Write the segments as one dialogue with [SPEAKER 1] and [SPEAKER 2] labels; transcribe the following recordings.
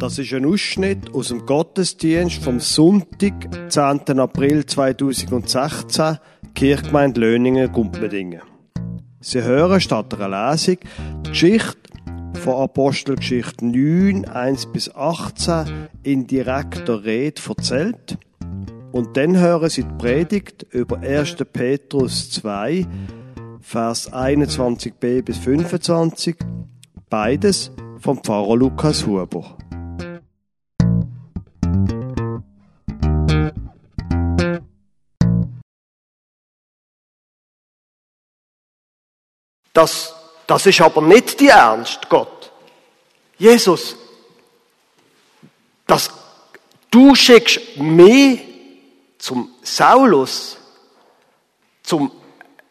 [SPEAKER 1] Das ist ein Ausschnitt aus dem Gottesdienst vom Sonntag, 10. April 2016, Kirchgemeinde Löningen, Gumpendingen. Sie hören statt einer Lesung die Geschichte von Apostelgeschichte 9, 1 bis 18 in direkter Rede erzählt. Und dann hören Sie die Predigt über 1. Petrus 2, Vers 21b bis 25, beides vom Pfarrer Lukas Huber.
[SPEAKER 2] Das, das ist aber nicht die Ernst, Gott. Jesus, das, du schickst mich zum Saulus, zum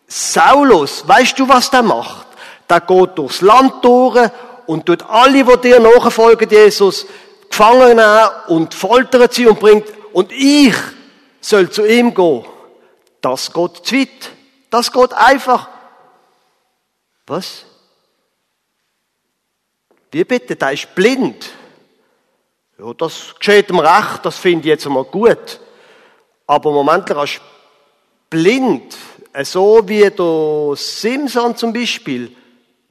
[SPEAKER 2] Saulus, weißt du, was der macht? Der geht durchs Land durch und tut alle, die dir nachfolgen, Jesus, gefangen nehmen und foltert sie und bringt, und ich soll zu ihm gehen. Das geht zu weit. Das geht einfach. Was? Wie bitte? Der ist blind. Ja, das geschieht ihm recht, das finde ich jetzt einmal gut. Aber Moment, er ist blind. So wie der Simson zum Beispiel,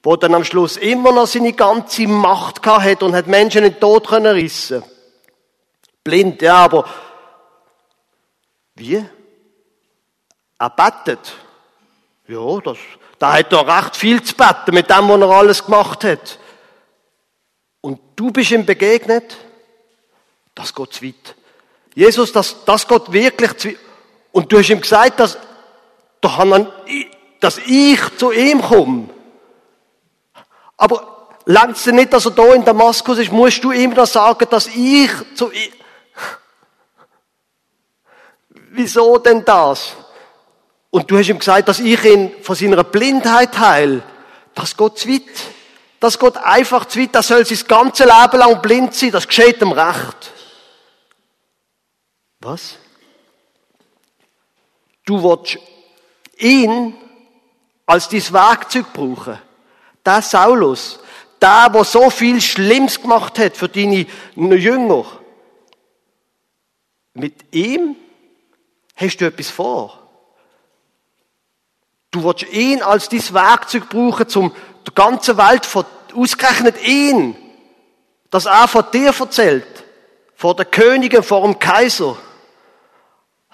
[SPEAKER 2] wo dann am Schluss immer noch seine ganze Macht hat und hat Menschen in den Tod können rissen. Blind, ja, aber wie? Er bettet. Ja, das, da hat er recht viel zu beten mit dem, was er alles gemacht hat. Und du bist ihm begegnet. Das geht zu weit. Jesus, das, das geht wirklich zu weit. Und du hast ihm gesagt, dass, dass ich zu ihm komme. Aber längst du nicht, dass er da in Damaskus ist, musst du ihm noch sagen, dass ich zu ihm. Wieso denn das? Und du hast ihm gesagt, dass ich ihn von seiner Blindheit heil. Das geht zu weit. Das geht einfach zu weit. Das soll sein ganze Leben lang blind sein. Das geschieht ihm recht. Was? Du willst ihn als dein Werkzeug brauchen. Der Saulus, der, der so viel Schlimmes gemacht hat für deine Jünger. Mit ihm hast du etwas vor. Du willst ihn als dein Werkzeug brauchen, zum der ganzen Welt, von, ausgerechnet ihn, dass er von dir erzählt, vor der Königin, vor dem Kaiser.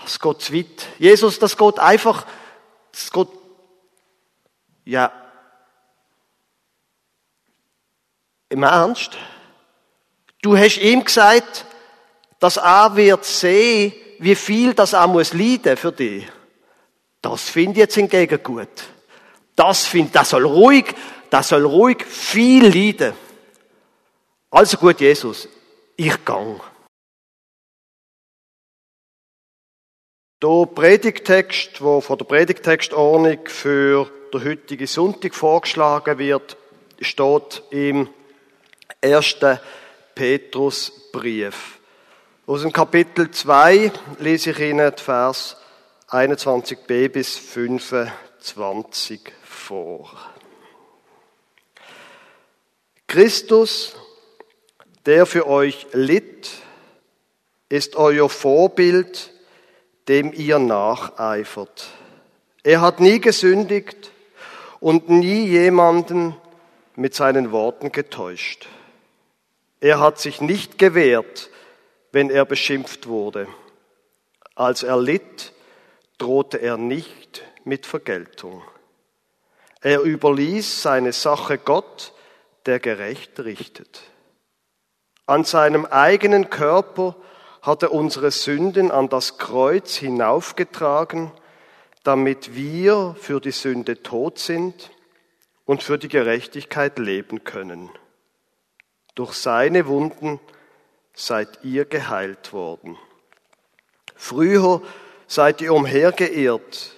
[SPEAKER 2] Das geht zu weit. Jesus, das geht einfach, das geht, ja, im Ernst? Du hast ihm gesagt, dass er wird sehen, wie viel das er muss leiden für dich. Das finde ich jetzt hingegen gut. Das finde, das soll ruhig, das soll ruhig viel leiden. Also gut, Jesus, ich gang. Der Predigtext, wo von der Predigtextordnung für den heutigen Sonntag vorgeschlagen wird, steht im ersten Petrusbrief. Aus dem Kapitel 2 lese ich Ihnen Vers 21b bis 25 vor. Christus, der für euch litt, ist euer Vorbild, dem ihr nacheifert. Er hat nie gesündigt und nie jemanden mit seinen Worten getäuscht. Er hat sich nicht gewehrt, wenn er beschimpft wurde. Als er litt, drohte er nicht mit Vergeltung. Er überließ seine Sache Gott, der gerecht richtet. An seinem eigenen Körper hat er unsere Sünden an das Kreuz hinaufgetragen, damit wir für die Sünde tot sind und für die Gerechtigkeit leben können. Durch seine Wunden seid ihr geheilt worden. Früher seid ihr umhergeirrt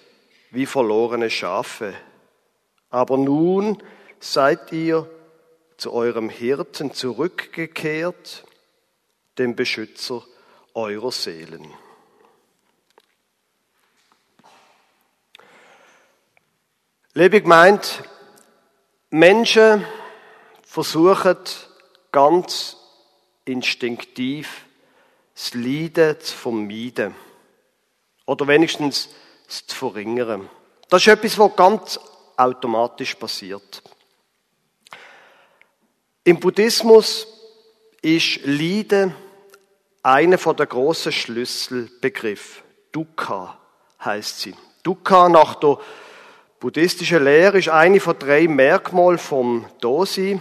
[SPEAKER 2] wie verlorene Schafe, aber nun seid ihr zu eurem Hirten zurückgekehrt, dem Beschützer eurer Seelen. Liebe meint, Menschen versuchen ganz instinktiv, das Leiden zu vermeiden. Oder wenigstens zu verringern. Das ist etwas, was ganz automatisch passiert. Im Buddhismus ist Leiden einer der großen Schlüsselbegriffe. Dukkha heißt sie. Dukkha nach der buddhistischen Lehre ist eine von drei Merkmalen vom Dosi,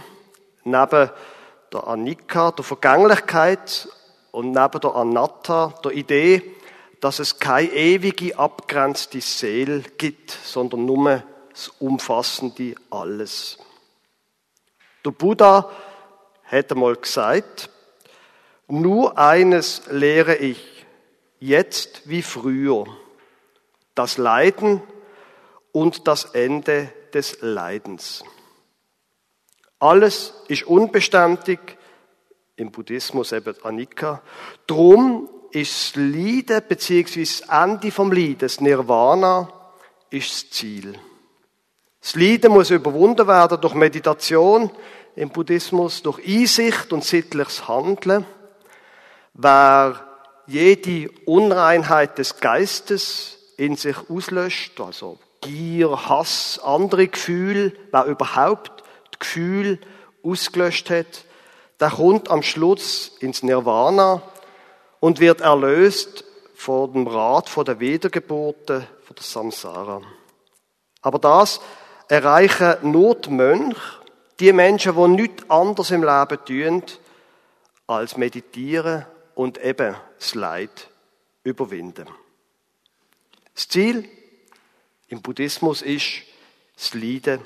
[SPEAKER 2] neben der Anicca, der Vergänglichkeit und neben der Anatta, der Idee, dass es keine ewige abgrenzte Seele gibt, sondern nur das umfassende Alles. Der Buddha hätte mal gesagt, nur eines lehre ich, jetzt wie früher, das Leiden und das Ende des Leidens. Alles ist unbeständig, im Buddhismus eben Anicca. Drum ist das Leiden bzw. das Ende vom Leiden, das Nirvana, ist das Ziel. Das Leiden muss überwunden werden durch Meditation im Buddhismus, durch Einsicht und sittliches Handeln. Wer jede Unreinheit des Geistes in sich auslöscht, also Gier, Hass, andere Gefühle, wer überhaupt das Gefühl ausgelöscht hat, der kommt am Schluss ins Nirvana und wird erlöst vor dem Rat von der Wiedergeburten, von der Samsara. Aber das erreichen nur die Mönche, die Menschen, die nichts anderes im Leben tun, als meditieren und eben das Leid überwinden. Das Ziel im Buddhismus ist, das Leiden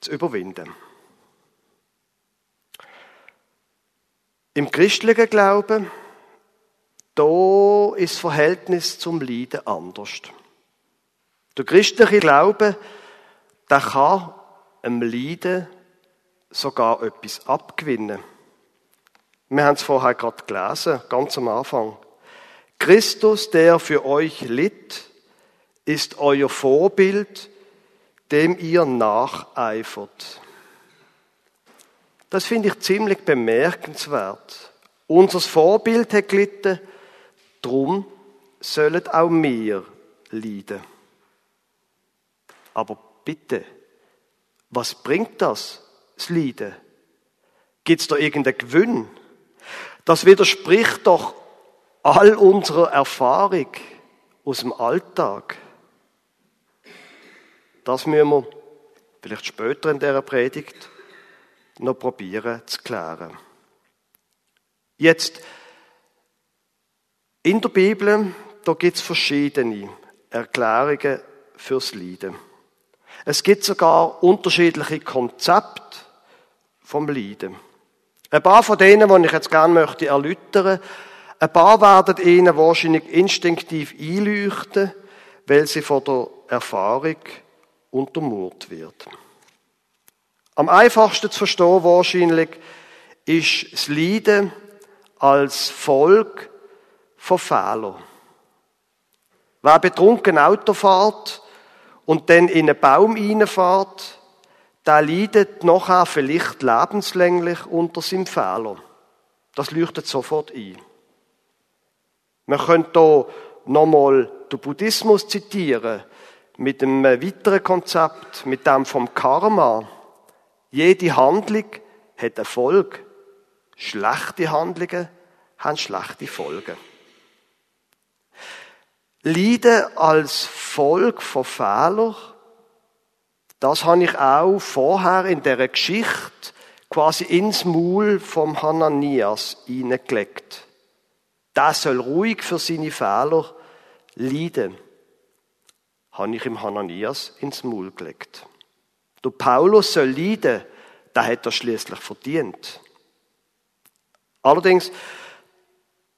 [SPEAKER 2] zu überwinden. Im christlichen Glauben, da ist das Verhältnis zum Leiden anders. Der christliche Glaube der kann einem Leiden sogar etwas abgewinnen. Wir haben es vorher gerade gelesen, ganz am Anfang. Christus, der für euch litt, ist euer Vorbild, dem ihr nacheifert. Das finde ich ziemlich bemerkenswert. Unser Vorbild hat gelitten, drum sollen auch wir leiden. Aber Bitte, was bringt das, das Leiden? Gibt es da irgendeinen Gewinn? Das widerspricht doch all unserer Erfahrung aus dem Alltag. Das müssen wir vielleicht später in dieser Predigt noch probieren zu klären. Jetzt, in der Bibel, da gibt es verschiedene Erklärungen fürs Leiden. Es gibt sogar unterschiedliche Konzepte vom Leiden. Ein paar von denen, die ich jetzt gerne möchte erläutern, ein paar werden Ihnen wahrscheinlich instinktiv einleuchten, weil sie von der Erfahrung untermauert wird. Am einfachsten zu verstehen wahrscheinlich ist das Leiden als Folge von Fehlern. Wer betrunken Auto fährt und dann in einen Baum reinfährt, der leidet nachher vielleicht lebenslänglich unter seinem Fehler. Das leuchtet sofort ein. Man könnte hier nochmal den Buddhismus zitieren, mit einem weiteren Konzept, mit dem vom Karma. Jede Handlung hat Erfolg. Schlechte Handlungen haben schlechte Folgen. Leiden als Folge von Fehlern, das habe ich auch vorher in der Geschichte quasi ins Maul vom Hananias hineingelegt. Der soll ruhig für seine Fehler leiden. Habe ich im Hananias ins Maul gelegt. Der Paulus soll leiden, der hat er schließlich verdient. Allerdings,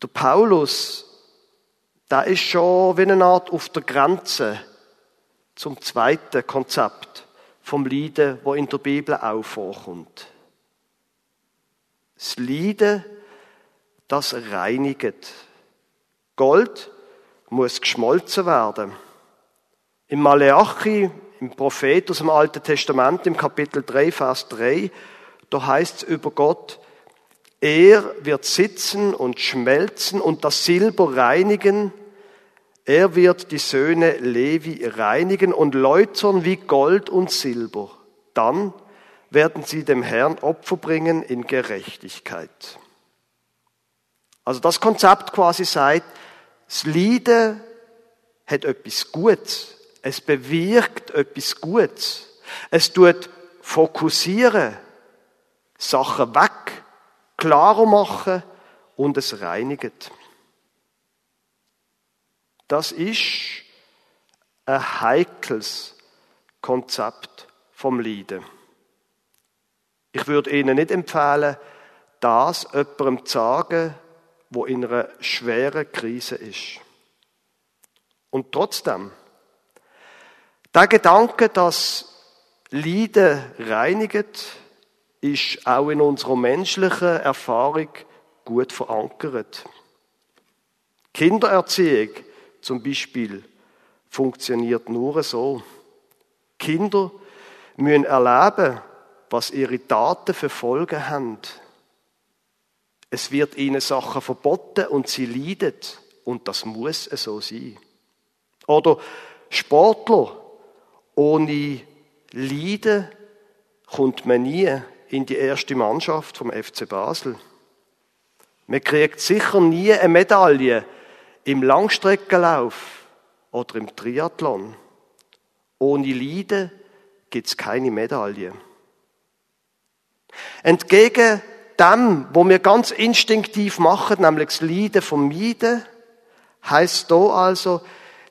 [SPEAKER 2] der Paulus da ist schon wie eine Art auf der Grenze zum zweiten Konzept vom Leiden, wo in der Bibel auch vorkommt. Das Leiden, das reinigt. Gold muss geschmolzen werden. Im Maleachi, im Prophet aus dem Alten Testament, im Kapitel 3, Vers 3, da heißt es über Gott, Er wird sitzen und schmelzen und das Silber reinigen. Er wird die Söhne Levi reinigen und läutern wie Gold und Silber. Dann werden sie dem Herrn Opfer bringen in Gerechtigkeit. Also das Konzept quasi sagt, das Leiden hat etwas Gutes. Es bewirkt etwas Gutes. Es tut fokussieren, Sachen weg, klarer machen und es reinigt. Das ist ein heikles Konzept vom Leiden. Ich würde Ihnen nicht empfehlen, das jemandem zu sagen, wo in einer schweren Krise ist. Und trotzdem, der Gedanke, dass Leiden reinigt, ist auch in unserer menschlichen Erfahrung gut verankert. Kindererziehung zum Beispiel funktioniert nur so. Kinder müssen erleben, was ihre Taten für Folgen haben. Es wird ihnen Sachen verboten und sie leiden. Und das muss so sein. Oder Sportler. Ohne Leiden kommt man nie in die erste Mannschaft vom FC Basel. Man kriegt sicher nie eine Medaille im Langstreckenlauf oder im Triathlon. Ohne Leiden gibt es keine Medaille. Entgegen dem, wo wir ganz instinktiv machen, nämlich das Leiden vermeiden, heißt da also,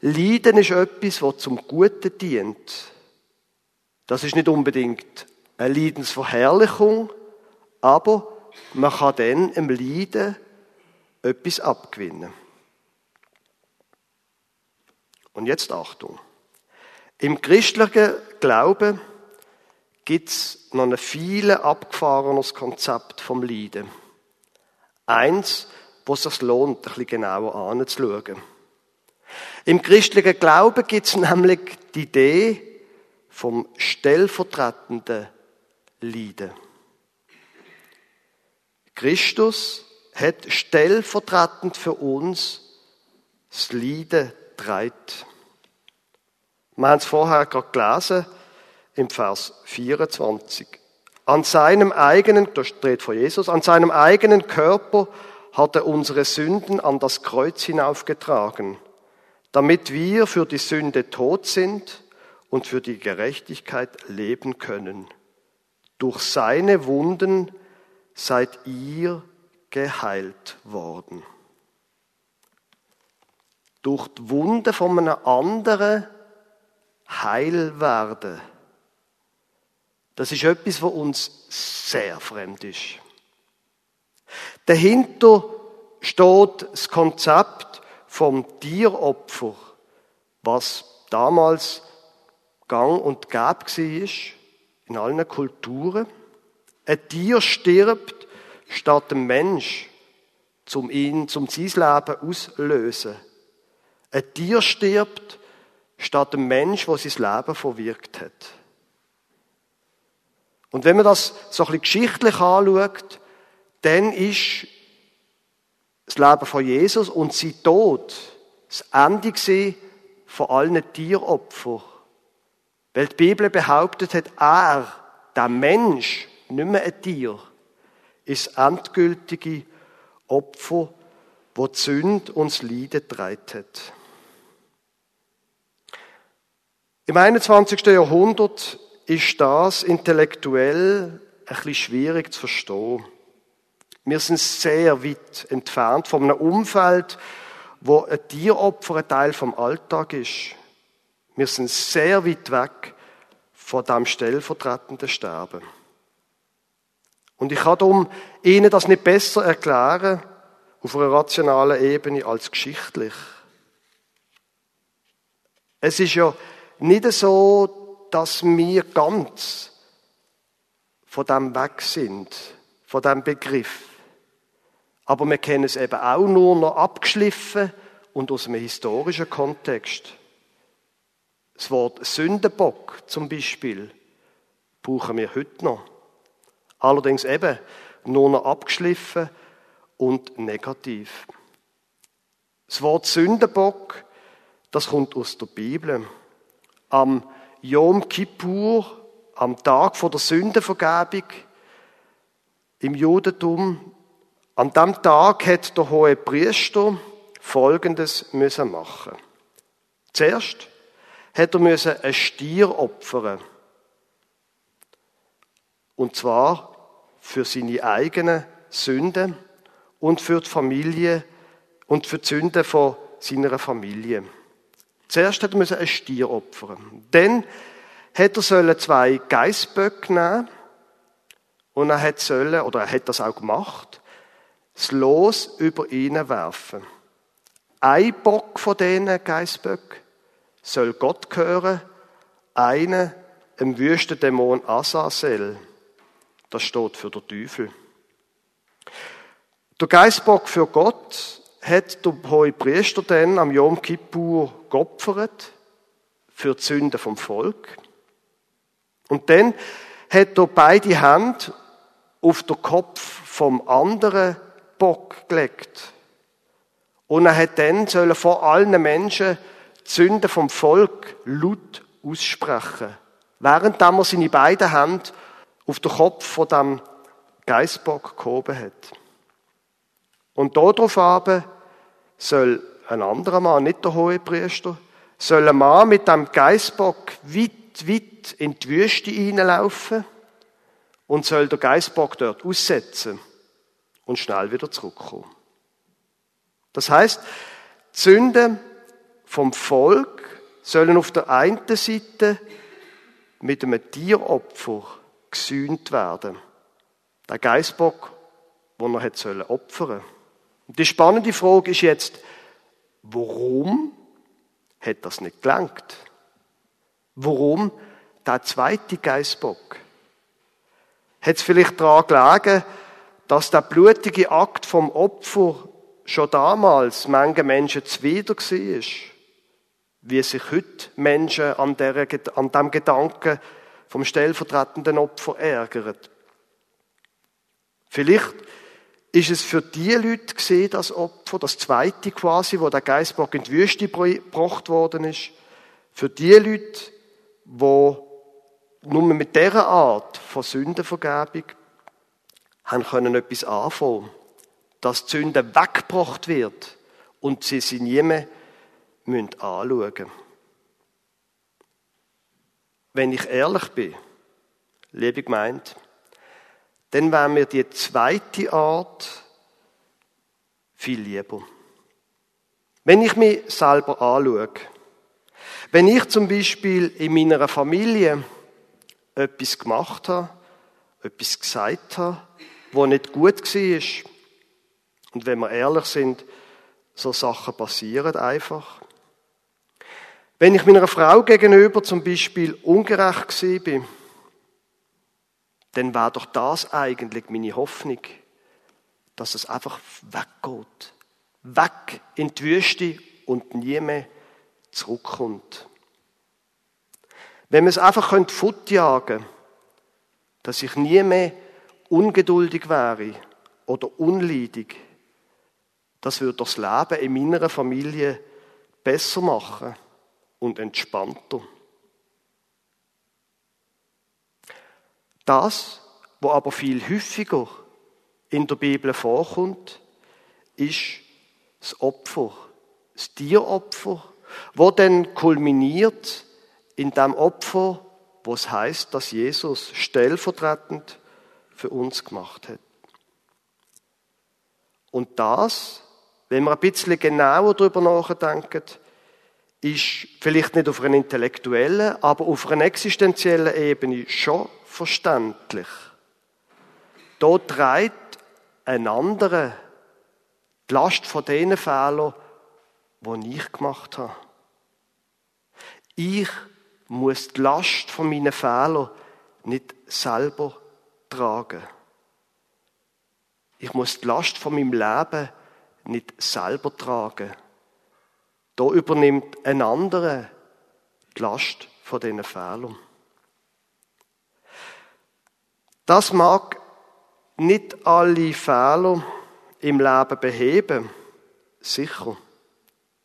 [SPEAKER 2] Leiden ist etwas, was zum Guten dient. Das ist nicht unbedingt eine Leidensverherrlichung, aber man kann dann im Leiden etwas abgewinnen. Und jetzt Achtung. Im christlichen Glauben gibt es noch ein viel abgefahrenes Konzept vom Leiden. Eins, wo es sich lohnt, ein bisschen genauer anzuschauen. Im christlichen Glauben gibt es nämlich die Idee vom stellvertretenden Leiden. Christus hat stellvertretend für uns das Leiden treibt. Wir haben es vorher gerade gelesen im Vers 24. An seinem eigenen, das steht vor Jesus, an seinem eigenen Körper hat er unsere Sünden an das Kreuz hinaufgetragen, damit wir für die Sünde tot sind und für die Gerechtigkeit leben können. Durch seine Wunden seid ihr geheilt worden. Durch die Wunden von einem anderen heil werden. Das ist etwas, was uns sehr fremd ist. Dahinter steht das Konzept vom Tieropfer, was damals gang und gäbe war in allen Kulturen. Ein Tier stirbt statt ein Mensch, um ihn, zum sein Leben auslösen. Ein Tier stirbt statt ein Mensch, der sein Leben verwirkt hat. Und wenn man das so ein bisschen geschichtlich anschaut, dann ist das Leben von Jesus und sein Tod das Ende von allen Tieropfern. Weil die Bibel behauptet hat, er, der Mensch, nicht mehr ein Tier, ist das endgültige Opfer, wo die Sünde uns Leiden treibt hat. Im 21. Jahrhundert ist das intellektuell ein bisschen schwierig zu verstehen. Wir sind sehr weit entfernt von einem Umfeld, wo ein Tieropfer ein Teil vom Alltag ist. Wir sind sehr weit weg von dem stellvertretenden Sterben. Und ich kann darum Ihnen das nicht besser erklären auf einer rationalen Ebene als geschichtlich. Es ist ja nicht so, dass wir ganz von dem weg sind, von dem Begriff. Aber wir kennen es eben auch nur noch abgeschliffen und aus einem historischen Kontext. Das Wort Sündenbock zum Beispiel brauchen wir heute noch. Allerdings eben nur noch abgeschliffen und negativ. Das Wort Sündenbock, das kommt aus der Bibel. Am Yom Kippur, am Tag vor der Sündenvergebung im Judentum, an dem Tag hat der hohe Priester Folgendes müssen machen. Zuerst hat er müssen ein Stier opfern. Und zwar für seine eigenen Sünden und für die Familie und für die Sünden von seiner Familie. Zuerst hat er ein Stier opfern. Dann hat er zwei Geißböcke nehmen und er hat sollen, oder er hat das auch gemacht, das Los über ihn werfen. Ein Bock von diesen Geißböcken soll Gott gehören, einer dem Wüstendämon Asazel. Das steht für den Teufel. Der Geistbock für Gott hat der hohe Priester dann am Yom Kippur geopfert für die Sünden vom Volk. Und dann hat er beide Hände auf den Kopf vom anderen Bock gelegt. Und er hat dann vor allen Menschen die Sünden vom Volk laut aussprechen. Während er seine beiden Hände auf den Kopf von dem Geissbock gehoben hat. Und darauf aber soll ein anderer Mann, nicht der hohe Priester, soll ein Mann mit dem Geissbock weit, weit in die Wüste hineinlaufen und soll der Geissbock dort aussetzen und schnell wieder zurückkommen. Das heißt, die Sünden vom Volk sollen auf der einen Seite mit einem Tieropfer gesühnt werden. Der Geissbock, den er hat sollen opfern. Und die spannende Frage ist jetzt, warum hat das nicht gelangt? Warum der zweite Geissbock? Hat es vielleicht daran gelegen, dass der blutige Akt vom Opfer schon damals manche Menschen zuwider war? Wie sich heute Menschen an, der, an dem Gedanken vom stellvertretenden Opfer ärgern. Vielleicht ist es für die Leute gesehen, das Opfer, das zweite quasi, wo der Geistbock in die Wüste gebracht worden ist, für die Leute, wo nur mit dieser Art von Sündenvergebung haben können etwas anfangen, dass die Sünde weggebracht wird und sie sie nie mehr anschauen müssen. Wenn ich ehrlich bin, liebe Gemeinde, dann wäre mir die zweite Art viel lieber. Wenn ich mich selber anschaue, wenn ich zum Beispiel in meiner Familie etwas gemacht habe, etwas gesagt habe, wo nicht gut war, und wenn wir ehrlich sind, so Sachen passieren einfach. Wenn ich meiner Frau gegenüber zum Beispiel ungerecht bin, dann war doch das eigentlich meine Hoffnung, dass es einfach weggeht. Weg in die Wüste und nie mehr zurückkommt. Wenn man es einfach fortjagen könnte, dass ich nie mehr ungeduldig wäre oder unleidig, das würde das Leben in meiner Familie besser machen und entspannter. Das, was aber viel häufiger in der Bibel vorkommt, ist das Opfer, das Tieropfer, wo dann kulminiert in dem Opfer, wo es heißt, dass Jesus stellvertretend für uns gemacht hat. Und das, wenn wir ein bisschen genauer darüber nachdenken, ist vielleicht nicht auf einer intellektuellen, aber auf einer existenziellen Ebene schon verständlich. Da trägt ein anderer die Last von den Fehlern, die ich gemacht habe. Ich muss die Last von meinen Fehlern nicht selber tragen. Ich muss die Last von meinem Leben nicht selber tragen. Da übernimmt ein anderer die Last von diesen Fehlern. Das mag nicht alle Fehler im Leben beheben. Sicher.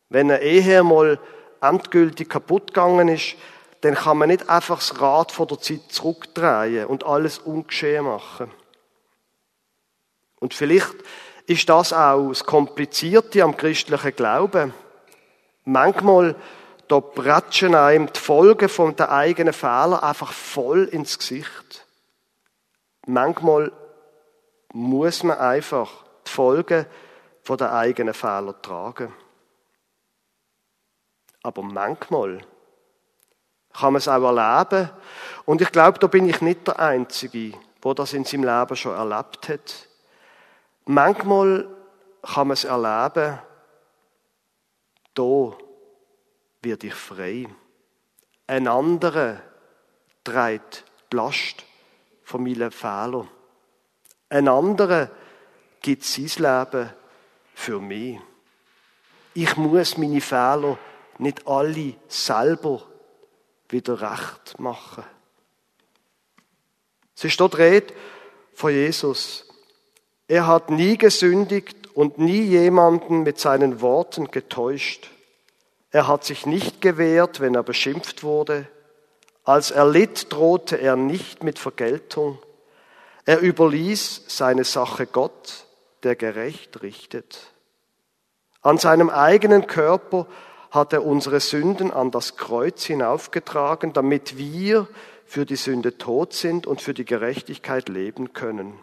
[SPEAKER 2] Wenn eine Ehe mal endgültig kaputt gegangen ist, dann kann man nicht einfach das Rad vor der Zeit zurückdrehen und alles ungeschehen machen. Und vielleicht ist das auch das Komplizierte am christlichen Glauben. Manchmal da pratschen einem die Folgen von den eigenen Fehlern einfach voll ins Gesicht. Manchmal muss man einfach die Folgen von den eigenen Fehlern tragen. Aber manchmal kann man es auch erleben. Und ich glaube, da bin ich nicht der Einzige, der das in seinem Leben schon erlebt hat. Manchmal kann man es erleben, da werde ich frei. Ein anderer trägt die Last von meinen Fehlern. Ein anderer gibt sein Leben für mich. Ich muss meine Fehler nicht alle selber wieder recht machen. Es ist dort Rede von Jesus. Er hat nie gesündigt und nie jemanden mit seinen Worten getäuscht. Er hat sich nicht gewehrt, wenn er beschimpft wurde. Als er litt, drohte er nicht mit Vergeltung. Er überließ seine Sache Gott, der gerecht richtet. An seinem eigenen Körper hat er unsere Sünden an das Kreuz hinaufgetragen, damit wir für die Sünde tot sind und für die Gerechtigkeit leben können.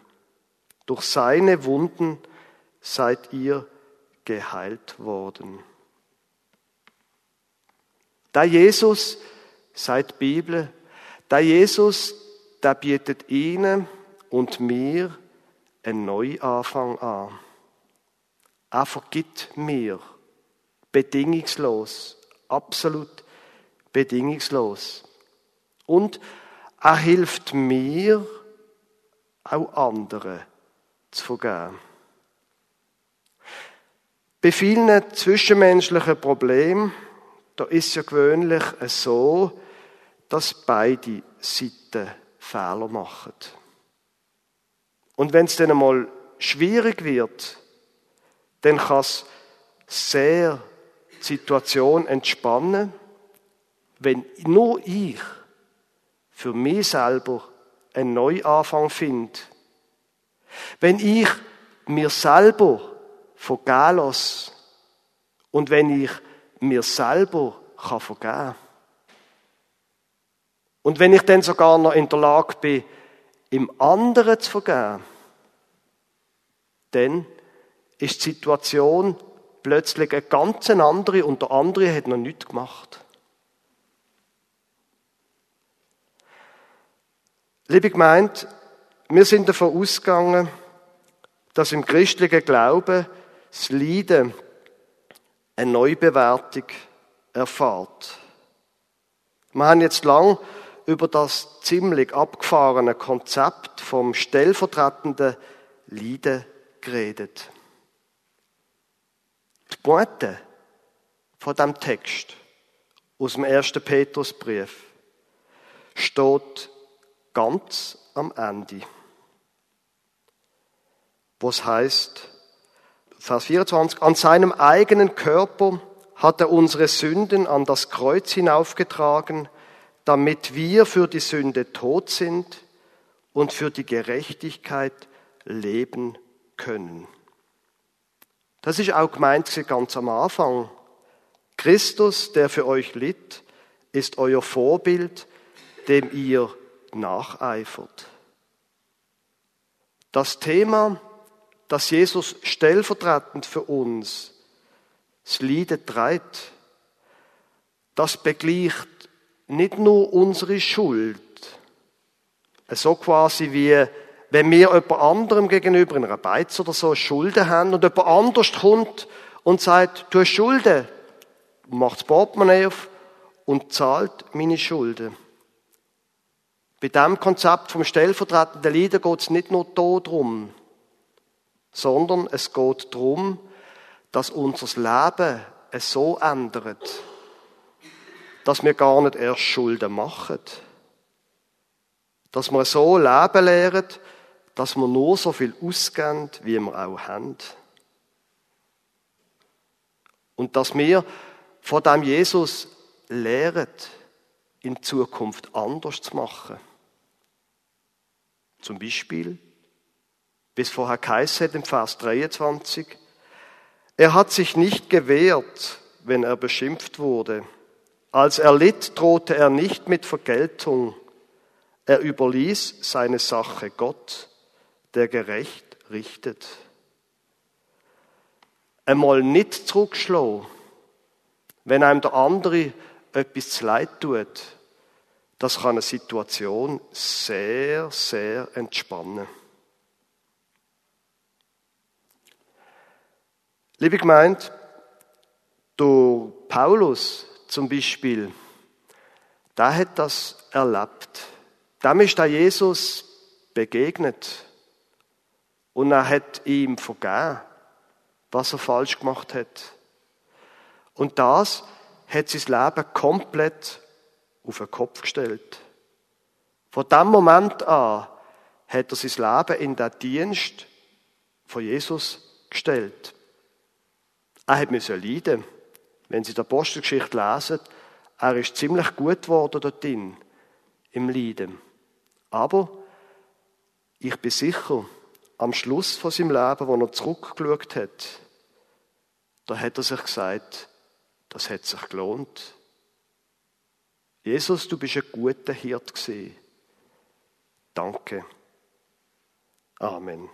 [SPEAKER 2] Durch seine Wunden seid ihr geheilt worden. Da Jesus, seit Bibel, da Jesus, da bietet ihnen und mir einen Neuanfang an. Er vergibt mir bedingungslos, absolut bedingungslos. Und er hilft mir, auch andere zu vergeben. Bei vielen zwischenmenschlichen Problemen, da ist ja gewöhnlich so, dass beide Seiten Fehler machen. Und wenn es dann einmal schwierig wird, dann kann es sehr die Situation entspannen, wenn nur ich für mich selber einen Neuanfang finde. Wenn ich mir selber vergehen lasse und wenn ich mir selber kann vergeben kann. Und wenn ich dann sogar noch in der Lage bin, im anderen zu vergeben, dann ist die Situation plötzlich eine ganz andere und der andere hat noch nichts gemacht. Liebe Gemeinde, wir sind davon ausgegangen, dass im christlichen Glauben das Leiden eine Neubewertung erfahrt. Wir haben jetzt lang über das ziemlich abgefahrene Konzept vom stellvertretenden Leiden geredet. Die Pointe von dem Text aus dem ersten Petrusbrief steht ganz am Ende, wo es heißt, Vers 24, an seinem eigenen Körper hat er unsere Sünden an das Kreuz hinaufgetragen, damit wir für die Sünde tot sind und für die Gerechtigkeit leben können. Das ist auch gemeint ganz am Anfang. Christus, der für euch litt, ist euer Vorbild, dem ihr nacheifert. Das Thema, das Jesus stellvertretend für uns das Leiden treibt, das begleicht nicht nur unsere Schuld, so quasi wie wenn wir jemand anderem gegenüber in einer Beiz oder so Schulden haben und jemand anders kommt und sagt, du hast Schulden, macht das Portemonnaie auf und zahlt meine Schulden. Bei diesem Konzept vom stellvertretenden Leiden geht es nicht nur darum, sondern es geht darum, dass unser Leben es so ändert, dass wir gar nicht erst Schulden machen. Dass wir so leben lernen, dass wir nur so viel ausgeben, wie wir auch haben. Und dass wir von dem Jesus lehren, in Zukunft anders zu machen. Zum Beispiel, bis vorher geheißen hat im Vers 23, er hat sich nicht gewehrt, wenn er beschimpft wurde. Als er litt, drohte er nicht mit Vergeltung. Er überließ seine Sache Gott, der gerecht richtet. Einmal nicht zurückschlagen, wenn einem der andere etwas zu leid tut, das kann eine Situation sehr, sehr entspannen. Liebe Gemeinde, durch Paulus zum Beispiel, der hat das erlebt. Dem ist der Jesus begegnet und er hat ihm vergeben, was er falsch gemacht hat. Und das hat sein Leben komplett auf den Kopf gestellt. Von dem Moment an hat er sein Leben in den Dienst von Jesus gestellt. Er hat müssen leiden. Wenn Sie die Apostelgeschichte lesen, er ist ziemlich gut geworden dort drin, im Leiden. Aber ich bin sicher, am Schluss von seinem Leben, wo er zurückgeschaut hat, da hat er sich gesagt, das hat sich gelohnt. Jesus, du bist ein guter Hirt gewesen. Danke. Amen.